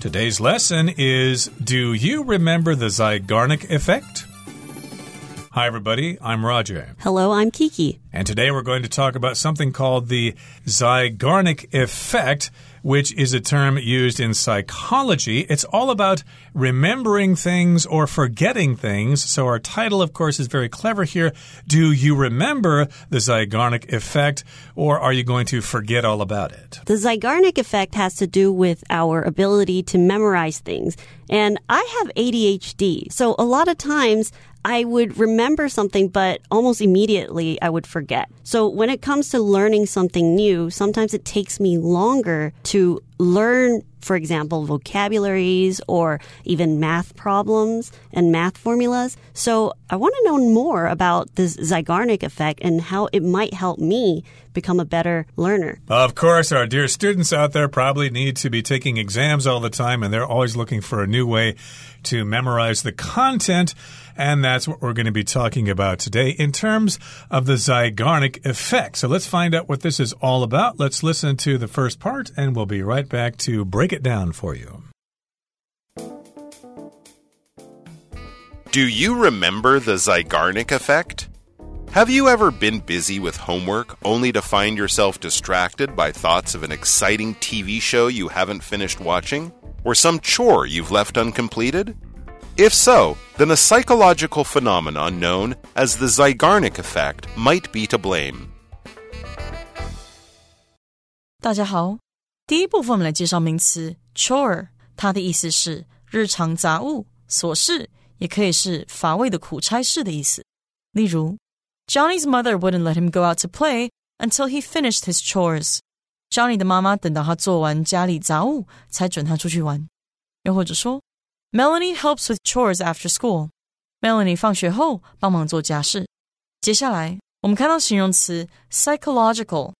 Today's lesson is Do you remember the Zeigarnik effect? Hi, everybody. I'm Roger. Hello, I'm Kiki. And today we're going to talk about something called the Zeigarnik effect which is a term used in psychology. It's all about remembering things or forgetting things. So, our title, of course, is very clever here. Do you remember the Zeigarnik effect, or are you going to forget all about it? The Zeigarnik effect has to do with our ability to memorize things. And I have ADHD. So, a lot of times, I would remember something, but almost immediately I would forget. So when it comes to learning something new, sometimes it takes me longer to learn, for example, vocabularies or even math problems and math formulas. So I want to know more about this Zeigarnik effect and how it might help me become a better learner. Of course, our dear students out there probably need to be taking exams all the time and they're always looking for a new way to memorize the content. And that's what we're going to be talking about today in terms of the Zeigarnik effect. So let's find out what this is all about. Let's listen to the first part, and we'll be right back to break it down for you. Do you remember the Zeigarnik effect? Have you ever been busy with homework only to find yourself distracted by thoughts of an exciting TV show you haven't finished watching? Or some chore you've left uncompleted? If so, then a psychological phenomenon known as the Zeigarnik effect might be to blame. 大家好，第一部分我们来介绍名词 chore，它的意思是日常杂物、琐事，也可以是乏味的苦差事的意思。例如，Johnny's mother wouldn't let him go out to play until he finished his chores。Johnny 的妈妈等到他做完家里杂物，才准他出去玩。又或者说 ，Melanie helps with chores after school. Melanie 放学后帮忙做家事。接下来我们看到形容词 psychological，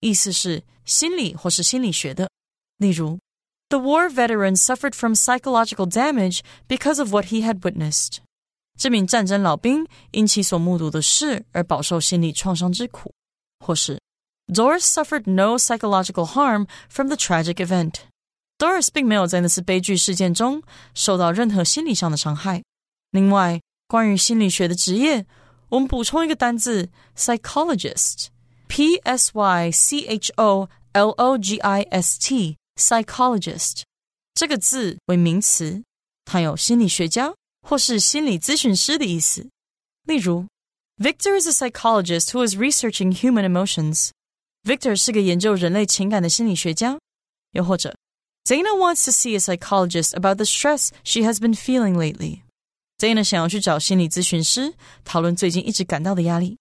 意思是心理或是心理学的。例如，The war veteran suffered from psychological damage because of what he had witnessed. 这名战争老兵因其所目睹的事而饱受心理创伤之苦，或是 Doris suffered no psychological harm from the tragic event. Doris 并没有在那次悲剧事件中受到任何心理上的伤害。另外，关于心理学的职业，我们补充一个单字 psychologist，p s y c h o l o g i s t，psychologist 这个字为名词，它有心理学家。或是心理咨询师的意思。例如，Victor is a psychologist who is researching human emotions. Victor 是个研究人类情感的心理学家。又或者 ，Dana wants to see a psychologist about the stress she has been feeling lately. Dana 想要去找心理咨询师讨论最近一直感到的压力。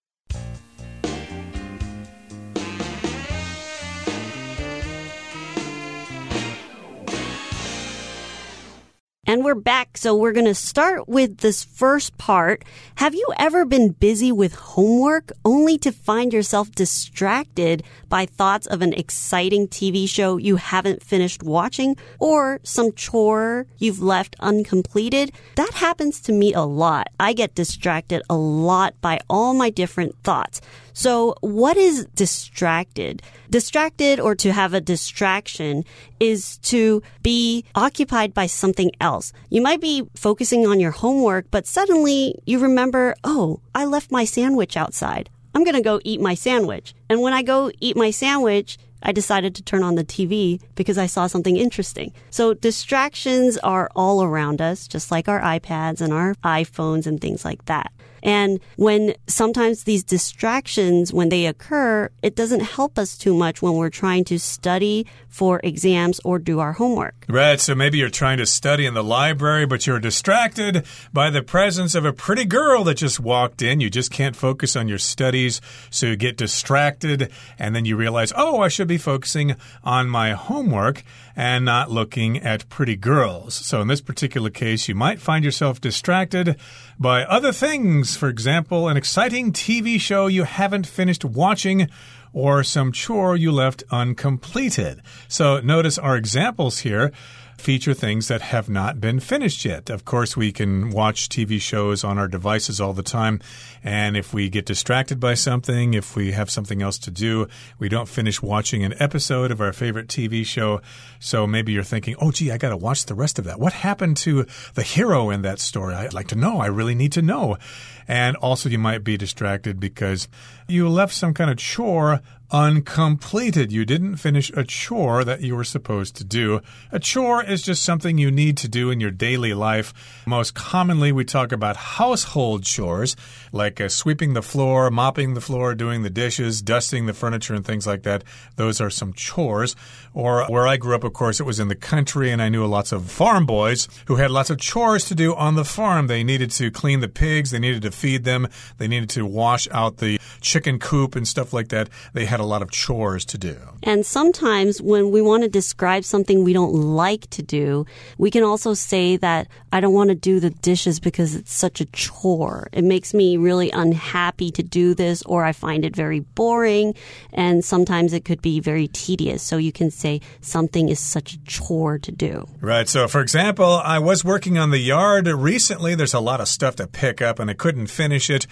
And we're back. So we're going to start with this first part. Have you ever been busy with homework only to find yourself distracted by thoughts of an exciting TV show you haven't finished watching or some chore you've left uncompleted? That happens to me a lot. I get distracted a lot by all my different thoughts. So what is distracted? Distracted or to have a distraction is to be occupied by something else. You might be focusing on your homework, but suddenly you remember, oh, I left my sandwich outside. I'm going to go eat my sandwich. And when I go eat my sandwich, I decided to turn on the TV because I saw something interesting. So distractions are all around us, just like our iPads and our iPhones and things like that. And when sometimes these distractions, when they occur, it doesn't help us too much when we're trying to study for exams or do our homework. Right. So maybe you're trying to study in the library, but you're distracted by the presence of a pretty girl that just walked in. You just can't focus on your studies. So you get distracted and then you realize, oh, I should be focusing on my homework and not looking at pretty girls. So in this particular case, you might find yourself distracted by other things. For example, an exciting TV show you haven't finished watching or some chore you left uncompleted. So notice our examples here. Feature things that have not been finished yet. Of course, we can watch TV shows on our devices all the time. And if we get distracted by something, if we have something else to do, we don't finish watching an episode of our favorite TV show. So maybe you're thinking, oh, gee, I got to watch the rest of that. What happened to the hero in that story? I'd like to know. I really need to know. And also, you might be distracted because you left some kind of chore uncompleted. You didn't finish a chore that you were supposed to do. A chore is just something you need to do in your daily life. Most commonly, we talk about household chores like uh, sweeping the floor, mopping the floor, doing the dishes, dusting the furniture, and things like that. Those are some chores. Or where I grew up, of course, it was in the country, and I knew lots of farm boys who had lots of chores to do on the farm. They needed to clean the pigs, they needed to feed them, they needed to wash out the chicken coop and stuff like that. They had a lot of chores to do. And sometimes when we want to describe something we don't like to do, we can also say that I don't want to do the dishes because it's such a chore. It makes me really unhappy to do this, or I find it very boring. And sometimes it could be very tedious. So you can say something is such a chore to do. Right. So, for example, I was working on the yard recently. There's a lot of stuff to pick up, and I couldn't finish it.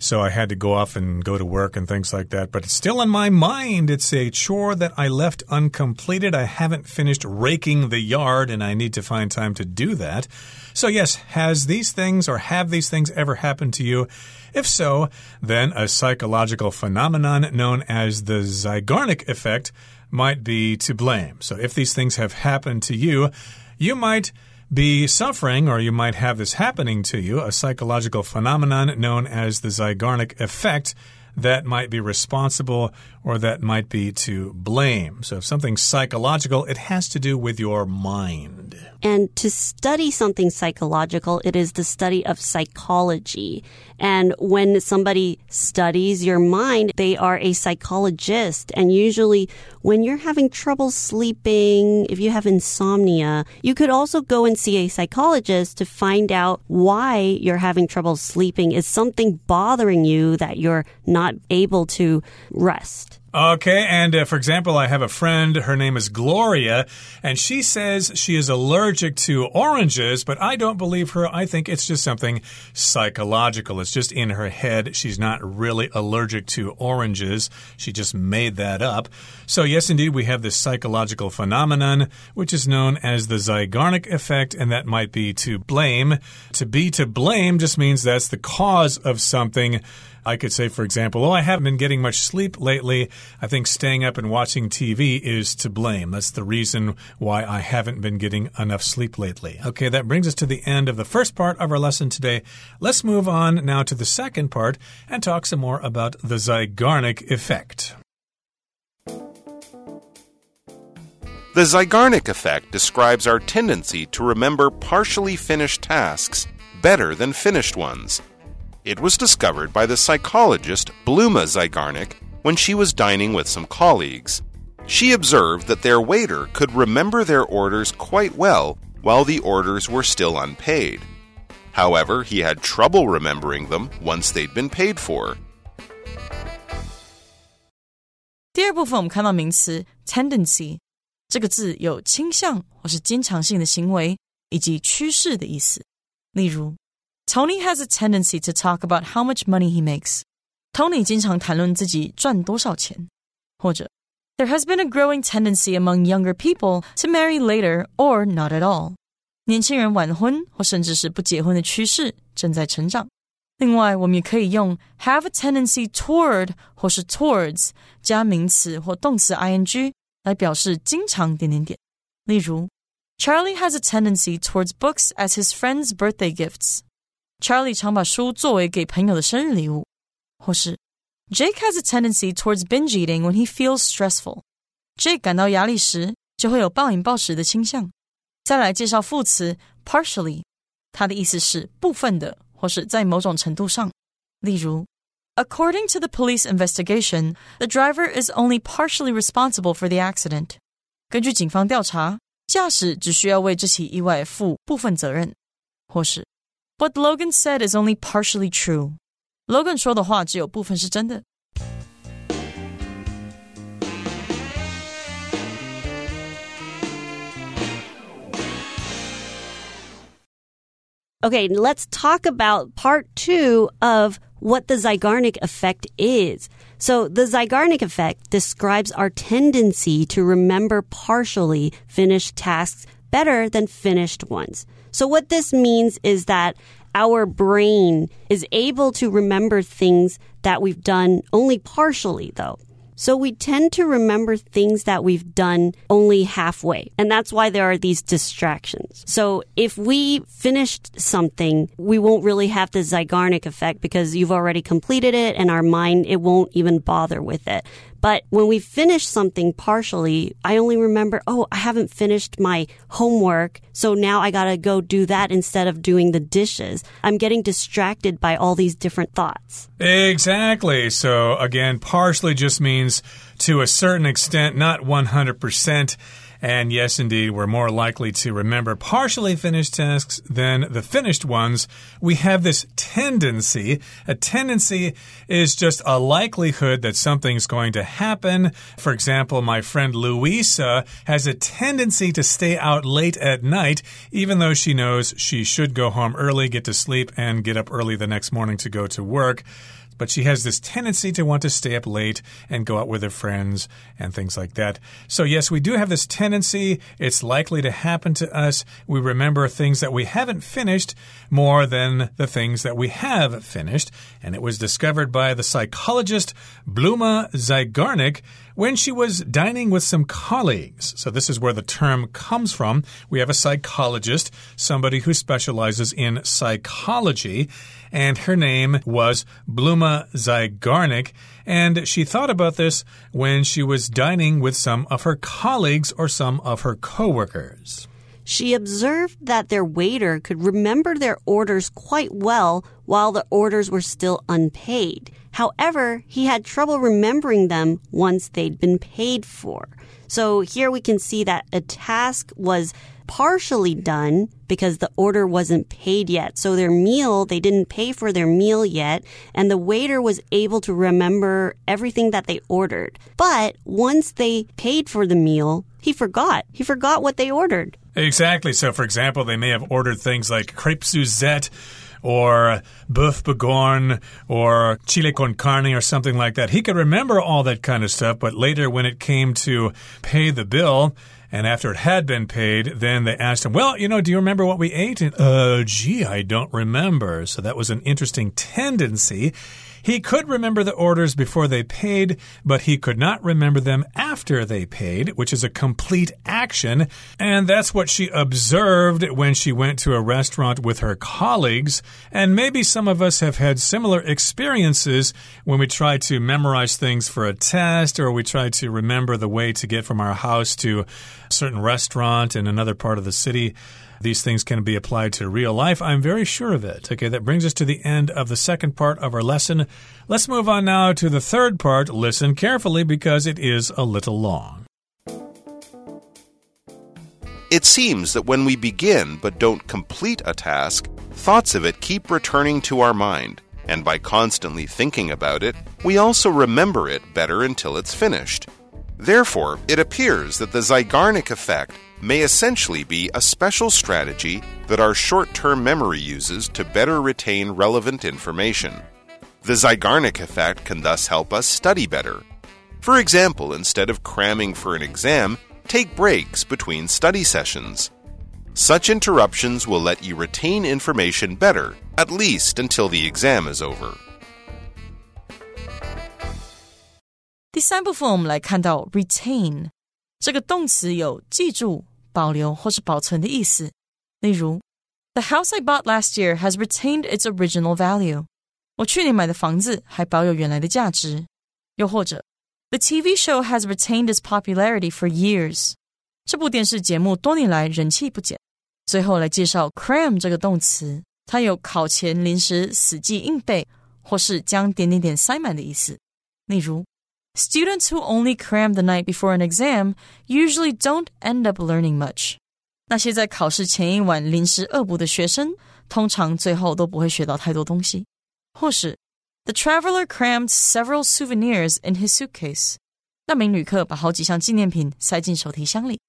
So I had to go off and go to work and things like that. But it's still in my mind. It's a chore that I left uncompleted. I haven't finished raking the yard, and I need to find time to do that. So, yes, has these things or have these things ever happened to you? If so, then a psychological phenomenon known as the Zeigarnik effect might be to blame. So, if these things have happened to you, you might be suffering, or you might have this happening to you, a psychological phenomenon known as the Zeigarnik effect that might be responsible or that might be to blame. So, if something's psychological, it has to do with your mind. And to study something psychological, it is the study of psychology. And when somebody studies your mind, they are a psychologist. And usually, when you're having trouble sleeping, if you have insomnia, you could also go and see a psychologist to find out why you're having trouble sleeping. Is something bothering you that you're not able to rest? Okay, and uh, for example, I have a friend, her name is Gloria, and she says she is allergic to oranges, but I don't believe her. I think it's just something psychological. It's just in her head. She's not really allergic to oranges. She just made that up. So, yes, indeed, we have this psychological phenomenon, which is known as the Zeigarnik effect, and that might be to blame. To be to blame just means that's the cause of something. I could say, for example, oh, I haven't been getting much sleep lately. I think staying up and watching TV is to blame. That's the reason why I haven't been getting enough sleep lately. Okay, that brings us to the end of the first part of our lesson today. Let's move on now to the second part and talk some more about the Zeigarnik effect. The Zeigarnik effect describes our tendency to remember partially finished tasks better than finished ones. It was discovered by the psychologist Bluma Zeigarnik when she was dining with some colleagues. She observed that their waiter could remember their orders quite well while the orders were still unpaid. However, he had trouble remembering them once they'd been paid for. 第二部分我们看到名词 Tony has a tendency to talk about how much money he makes. Tony 经常谈论自己赚多少钱，或者 There has been a growing tendency among younger people to marry later or not at all. 年轻人晚婚或甚至是不结婚的趋势正在成长。另外，我们也可以用 have a tendency toward 或是 towards 加名词或动词 ing 来表示经常点点点。例如，Charlie has a tendency towards books as his friends' birthday gifts. Charlie 常把书作为给朋友的生日礼物，或是 Jake has a tendency towards binge eating when he feels stressful. Jake 感到压力时就会有暴饮暴食的倾向。再来介绍副词 partially，它的意思是部分的，或是在某种程度上。例如，According to the police investigation, the driver is only partially responsible for the accident. 根据警方调查，驾驶只需要为这起意外负部分责任，或是 what Logan said is only partially true. Logan 说的话只有部分是真的。Okay, let's talk about part two of what the Zeigarnik effect is. So, the Zeigarnik effect describes our tendency to remember partially finished tasks better than finished ones. So what this means is that our brain is able to remember things that we've done only partially though. So we tend to remember things that we've done only halfway. And that's why there are these distractions. So if we finished something, we won't really have the Zeigarnik effect because you've already completed it and our mind, it won't even bother with it. But when we finish something partially, I only remember, oh, I haven't finished my homework. So now I got to go do that instead of doing the dishes. I'm getting distracted by all these different thoughts. Exactly. So again, partially just means to a certain extent, not 100%. And yes, indeed, we're more likely to remember partially finished tasks than the finished ones. We have this tendency. A tendency is just a likelihood that something's going to happen. For example, my friend Louisa has a tendency to stay out late at night, even though she knows she should go home early, get to sleep, and get up early the next morning to go to work but she has this tendency to want to stay up late and go out with her friends and things like that. So, yes, we do have this tendency. It's likely to happen to us. We remember things that we haven't finished more than the things that we have finished. And it was discovered by the psychologist Bluma Zeigarnik when she was dining with some colleagues. So, this is where the term comes from. We have a psychologist, somebody who specializes in psychology and her name was Bluma Zeigarnik. And she thought about this when she was dining with some of her colleagues or some of her coworkers. She observed that their waiter could remember their orders quite well while the orders were still unpaid. However, he had trouble remembering them once they'd been paid for. So here we can see that a task was partially done because the order wasn't paid yet. So their meal, they didn't pay for their meal yet, and the waiter was able to remember everything that they ordered. But once they paid for the meal, he forgot. He forgot what they ordered. Exactly. So, for example, they may have ordered things like crepe Suzette or boeuf bourguignon or chile con carne or something like that. He could remember all that kind of stuff, but later when it came to pay the bill, and after it had been paid, then they asked him, Well, you know, do you remember what we ate? And, uh, gee, I don't remember. So that was an interesting tendency. He could remember the orders before they paid, but he could not remember them after they paid, which is a complete action. And that's what she observed when she went to a restaurant with her colleagues. And maybe some of us have had similar experiences when we try to memorize things for a test or we try to remember the way to get from our house to a certain restaurant in another part of the city these things can be applied to real life. I'm very sure of it. Okay, that brings us to the end of the second part of our lesson. Let's move on now to the third part. Listen carefully because it is a little long. It seems that when we begin but don't complete a task, thoughts of it keep returning to our mind, and by constantly thinking about it, we also remember it better until it's finished. Therefore, it appears that the Zeigarnik effect may essentially be a special strategy that our short term memory uses to better retain relevant information. The Zeigarnik effect can thus help us study better. For example, instead of cramming for an exam, take breaks between study sessions. Such interruptions will let you retain information better, at least until the exam is over. 第三部分，我们来看到 retain 这个动词有记住、保留或是保存的意思。例如，The house I bought last year has retained its original value。我去年买的房子还保有原来的价值。又或者，The TV show has retained its popularity for years。这部电视节目多年来人气不减。最后来介绍 cram 这个动词，它有考前临时死记硬背，或是将点点点塞满的意思。例如。Students who only cram the night before an exam usually don't end up learning much. 那些在考试前一晚临时恶补的学生，通常最后都不会学到太多东西。 或是 The traveler crammed several souvenirs in his suitcase. suitcase。那名旅客把好几项纪念品塞进手提箱里。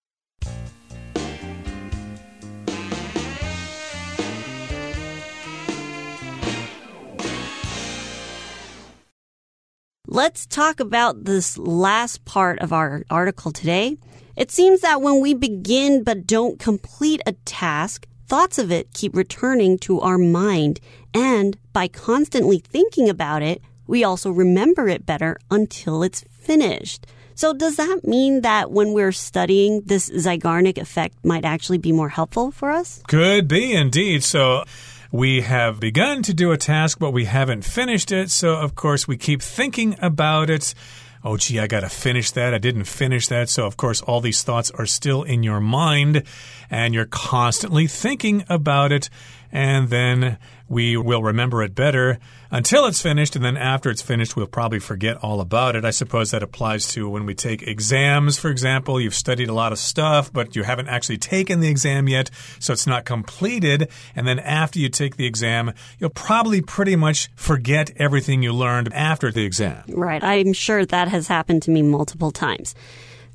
Let's talk about this last part of our article today. It seems that when we begin but don't complete a task, thoughts of it keep returning to our mind. And by constantly thinking about it, we also remember it better until it's finished. So does that mean that when we're studying, this Zeigarnik effect might actually be more helpful for us? Could be indeed. So we have begun to do a task, but we haven't finished it. So, of course, we keep thinking about it. Oh, gee, I got to finish that. I didn't finish that. So, of course, all these thoughts are still in your mind and you're constantly thinking about it. And then we will remember it better until it's finished, and then after it's finished, we'll probably forget all about it. I suppose that applies to when we take exams, for example. You've studied a lot of stuff, but you haven't actually taken the exam yet, so it's not completed. And then after you take the exam, you'll probably pretty much forget everything you learned after the exam. Right. I'm sure that has happened to me multiple times.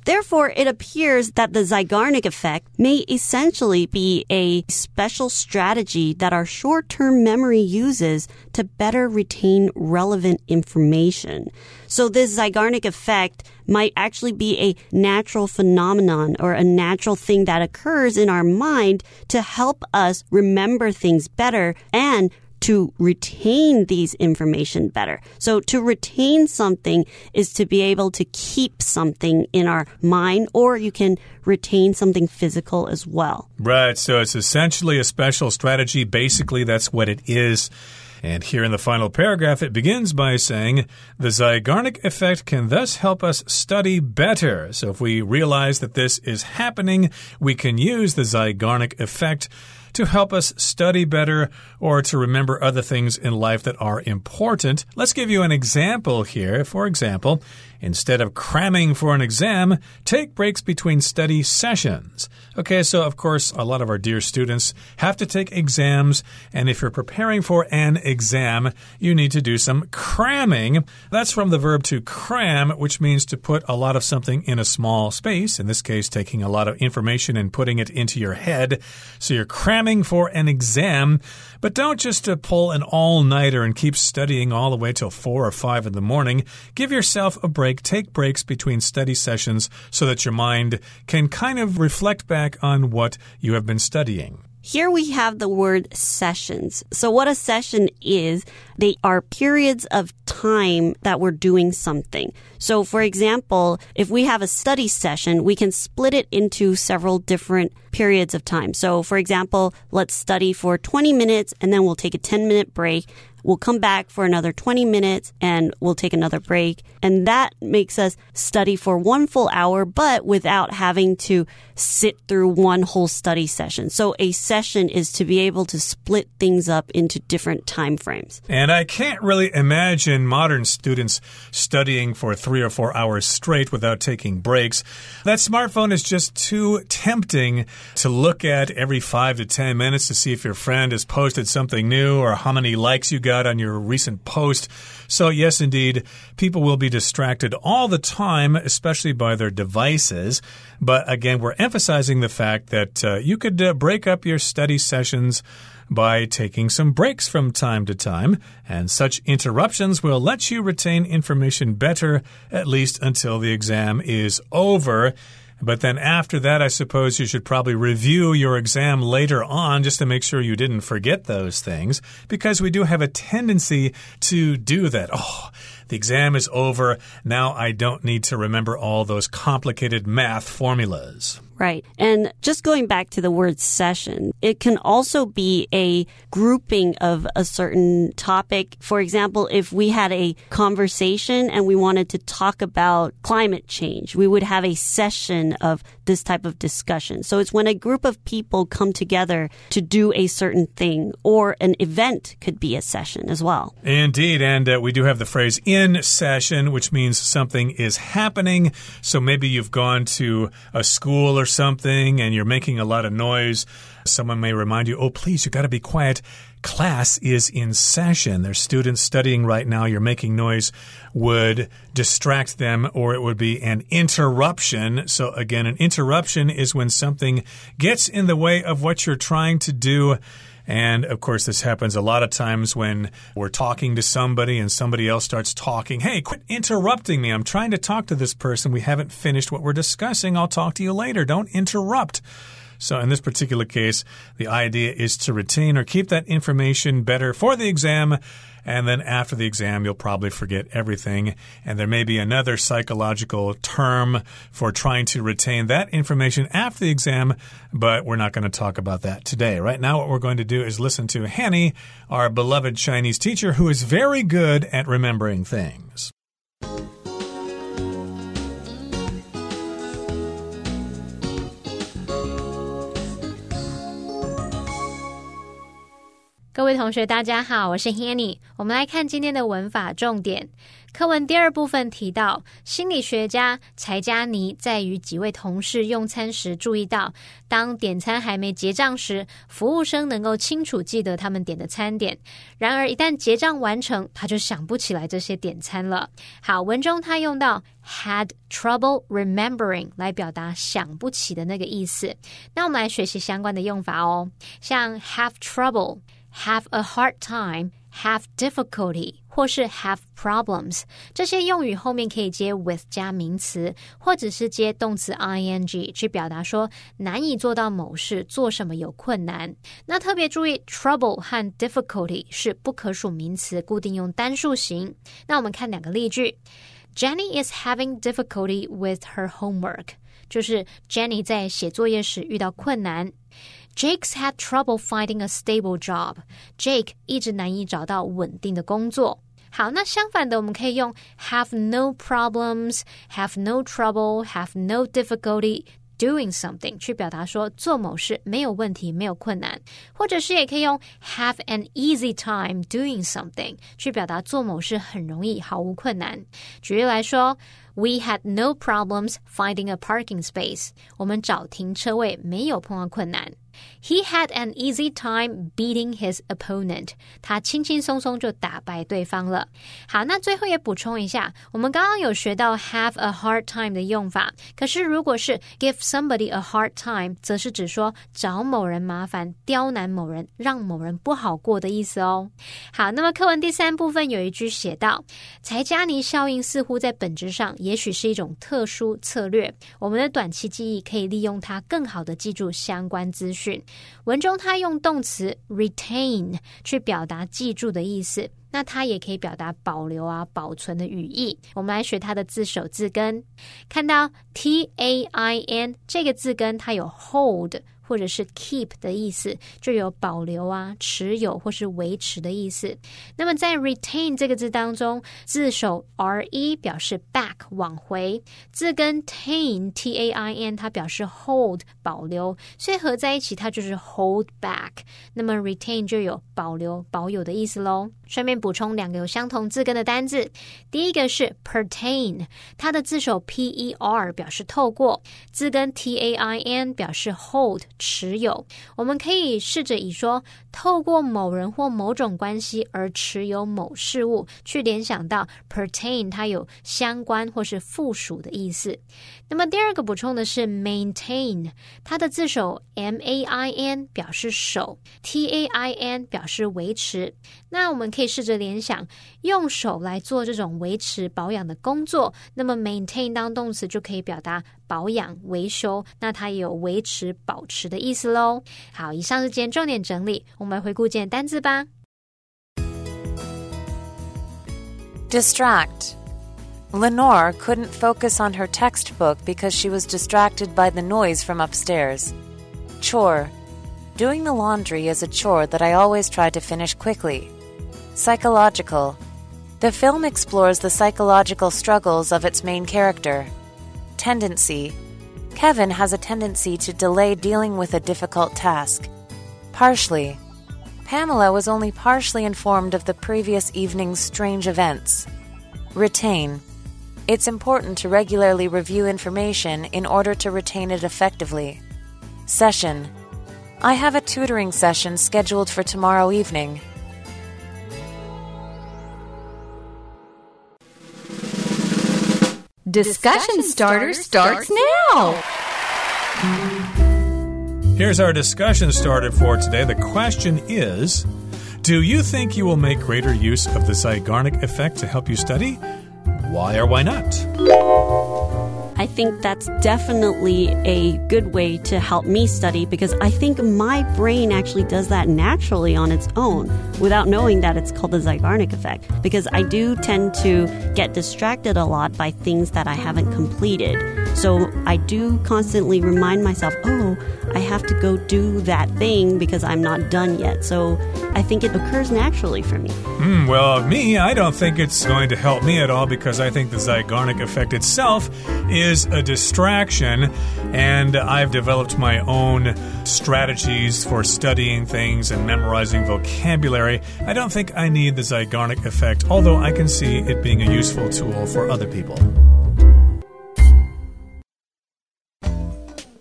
Therefore, it appears that the Zeigarnik effect may essentially be a special strategy that our short-term memory uses to better retain relevant information. So this Zeigarnik effect might actually be a natural phenomenon or a natural thing that occurs in our mind to help us remember things better and to retain these information better. So to retain something is to be able to keep something in our mind or you can retain something physical as well. Right. So it's essentially a special strategy. Basically, that's what it is. And here in the final paragraph, it begins by saying the Zeigarnik effect can thus help us study better. So if we realize that this is happening, we can use the Zeigarnik effect to help us study better or to remember other things in life that are important. Let's give you an example here. For example, Instead of cramming for an exam, take breaks between study sessions. Okay, so of course, a lot of our dear students have to take exams, and if you're preparing for an exam, you need to do some cramming. That's from the verb to cram, which means to put a lot of something in a small space, in this case, taking a lot of information and putting it into your head. So you're cramming for an exam, but don't just uh, pull an all nighter and keep studying all the way till four or five in the morning. Give yourself a break break, take breaks between study sessions so that your mind can kind of reflect back on what you have been studying. Here we have the word sessions. So what a session is, they are periods of time that we're doing something. So for example, if we have a study session, we can split it into several different periods of time. So for example, let's study for 20 minutes and then we'll take a 10 minute break We'll come back for another 20 minutes and we'll take another break. And that makes us study for one full hour, but without having to sit through one whole study session. So a session is to be able to split things up into different time frames. And I can't really imagine modern students studying for three or four hours straight without taking breaks. That smartphone is just too tempting to look at every five to 10 minutes to see if your friend has posted something new or how many likes you got on your recent post. So, yes, indeed, people will be distracted all the time, especially by their devices. But again, we're emphasizing the fact that uh, you could uh, break up your study sessions by taking some breaks from time to time, and such interruptions will let you retain information better, at least until the exam is over. But then after that, I suppose you should probably review your exam later on just to make sure you didn't forget those things because we do have a tendency to do that. Oh, the exam is over. Now I don't need to remember all those complicated math formulas. Right. And just going back to the word session, it can also be a grouping of a certain topic. For example, if we had a conversation and we wanted to talk about climate change, we would have a session of this type of discussion. So it's when a group of people come together to do a certain thing or an event could be a session as well. Indeed. And uh, we do have the phrase in session, which means something is happening. So maybe you've gone to a school or or something and you're making a lot of noise, someone may remind you, oh, please, you got to be quiet. Class is in session. There's students studying right now. You're making noise would distract them or it would be an interruption. So, again, an interruption is when something gets in the way of what you're trying to do And of course, this happens a lot of times when we're talking to somebody and somebody else starts talking. Hey, quit interrupting me. I'm trying to talk to this person. We haven't finished what we're discussing. I'll talk to you later. Don't interrupt. So, in this particular case, the idea is to retain or keep that information better for the exam. And then after the exam, you'll probably forget everything. And there may be another psychological term for trying to retain that information after the exam, but we're not going to talk about that today. Right now, what we're going to do is listen to Hanny, our beloved Chinese teacher, who is very good at remembering things. 各位同学，大家好，我是 Hanny。我们来看今天的文法重点。课文第二部分提到，心理学家柴加尼在与几位同事用餐时，注意到当点餐还没结账时，服务生能够清楚记得他们点的餐点；然而，一旦结账完成，他就想不起来这些点餐了。好，文中他用到 had trouble remembering 来表达想不起的那个意思。那我们来学习相关的用法哦，像 have trouble。have a hard time, have difficulty，或是 have problems，这些用语后面可以接 with 加名词，或者是接动词 ing 去表达说难以做到某事，做什么有困难。那特别注意，trouble 和 difficulty 是不可数名词，固定用单数型。那我们看两个例句：Jenny is having difficulty with her homework， 就是 Jenny 在写作业时遇到困难。Jake's had trouble finding a stable job. Jake 一直难以找到稳定的工作。好，那相反的，我们可以用 have no problems, have no trouble, have no difficulty doing something 去表达说做某事没有问题、没有困难，或者是也可以用 have an easy time doing something 去表达做某事很容易、毫无困难。举例来说。We had no problems finding a parking space. 我们找停车位没有碰到困难。He had an easy time beating his opponent. 他轻轻松松就打败对方了。好，那最后也补充一下，我们刚刚有学到 have a hard time 的用法。可是如果是 give somebody a hard time，则是指说找某人麻烦、刁难某人、让某人不好过的意思哦。好，那么课文第三部分有一句写到，柴加尼效应似乎在本质上也许是一种特殊策略。我们的短期记忆可以利用它更好的记住相关资讯。文中它用动词 retain 去表达记住的意思，那它也可以表达保留啊、保存的语义。我们来学它的字首字根，看到 t a i n 这个字根，它有 hold。或者是 keep 的意思，就有保留啊、持有或是维持的意思。那么在 retain 这个字当中，字首 r e 表示 back 往回，字根 tain t a i n 它表示 hold 保留，所以合在一起它就是 hold back。那么 retain 就有保留、保有的意思喽。顺便补充两个有相同字根的单字，第一个是 pertain，它的字首 p e r 表示透过，字根 t a i n 表示 hold 持有。我们可以试着以说透过某人或某种关系而持有某事物，去联想到 pertain 它有相关或是附属的意思。那么第二个补充的是 maintain，它的字首 m a i n 表示守，t a i n 表示维持。那我们可以试着联想，用手来做这种维持保养的工作，那么 maintain 当动词就可以表达保养、维修，那它也有维持、保持的意思喽。好，以上是今天重点整理，我们回顾今天单字吧。Distract. Lenore couldn't focus on her textbook because she was distracted by the noise from upstairs. Chore. Doing the laundry is a chore that I always try to finish quickly. Psychological. The film explores the psychological struggles of its main character. Tendency. Kevin has a tendency to delay dealing with a difficult task. Partially. Pamela was only partially informed of the previous evening's strange events. Retain. It's important to regularly review information in order to retain it effectively. Session. I have a tutoring session scheduled for tomorrow evening. Discussion starter starts now. Here's our discussion starter for today. The question is Do you think you will make greater use of the Zeigarnik effect to help you study? Why or why not? I think that's definitely a good way to help me study because I think my brain actually does that naturally on its own without knowing that it's called the Zeigarnik effect. Because I do tend to get distracted a lot by things that I haven't completed. So I do constantly remind myself, oh, I have to go do that thing because I'm not done yet. So I think it occurs naturally for me. Mm, well, me, I don't think it's going to help me at all because I think the Zeigarnik effect itself is a distraction, and I've developed my own strategies for studying things and memorizing vocabulary. I don't think I need the Zeigarnik effect, although I can see it being a useful tool for other people.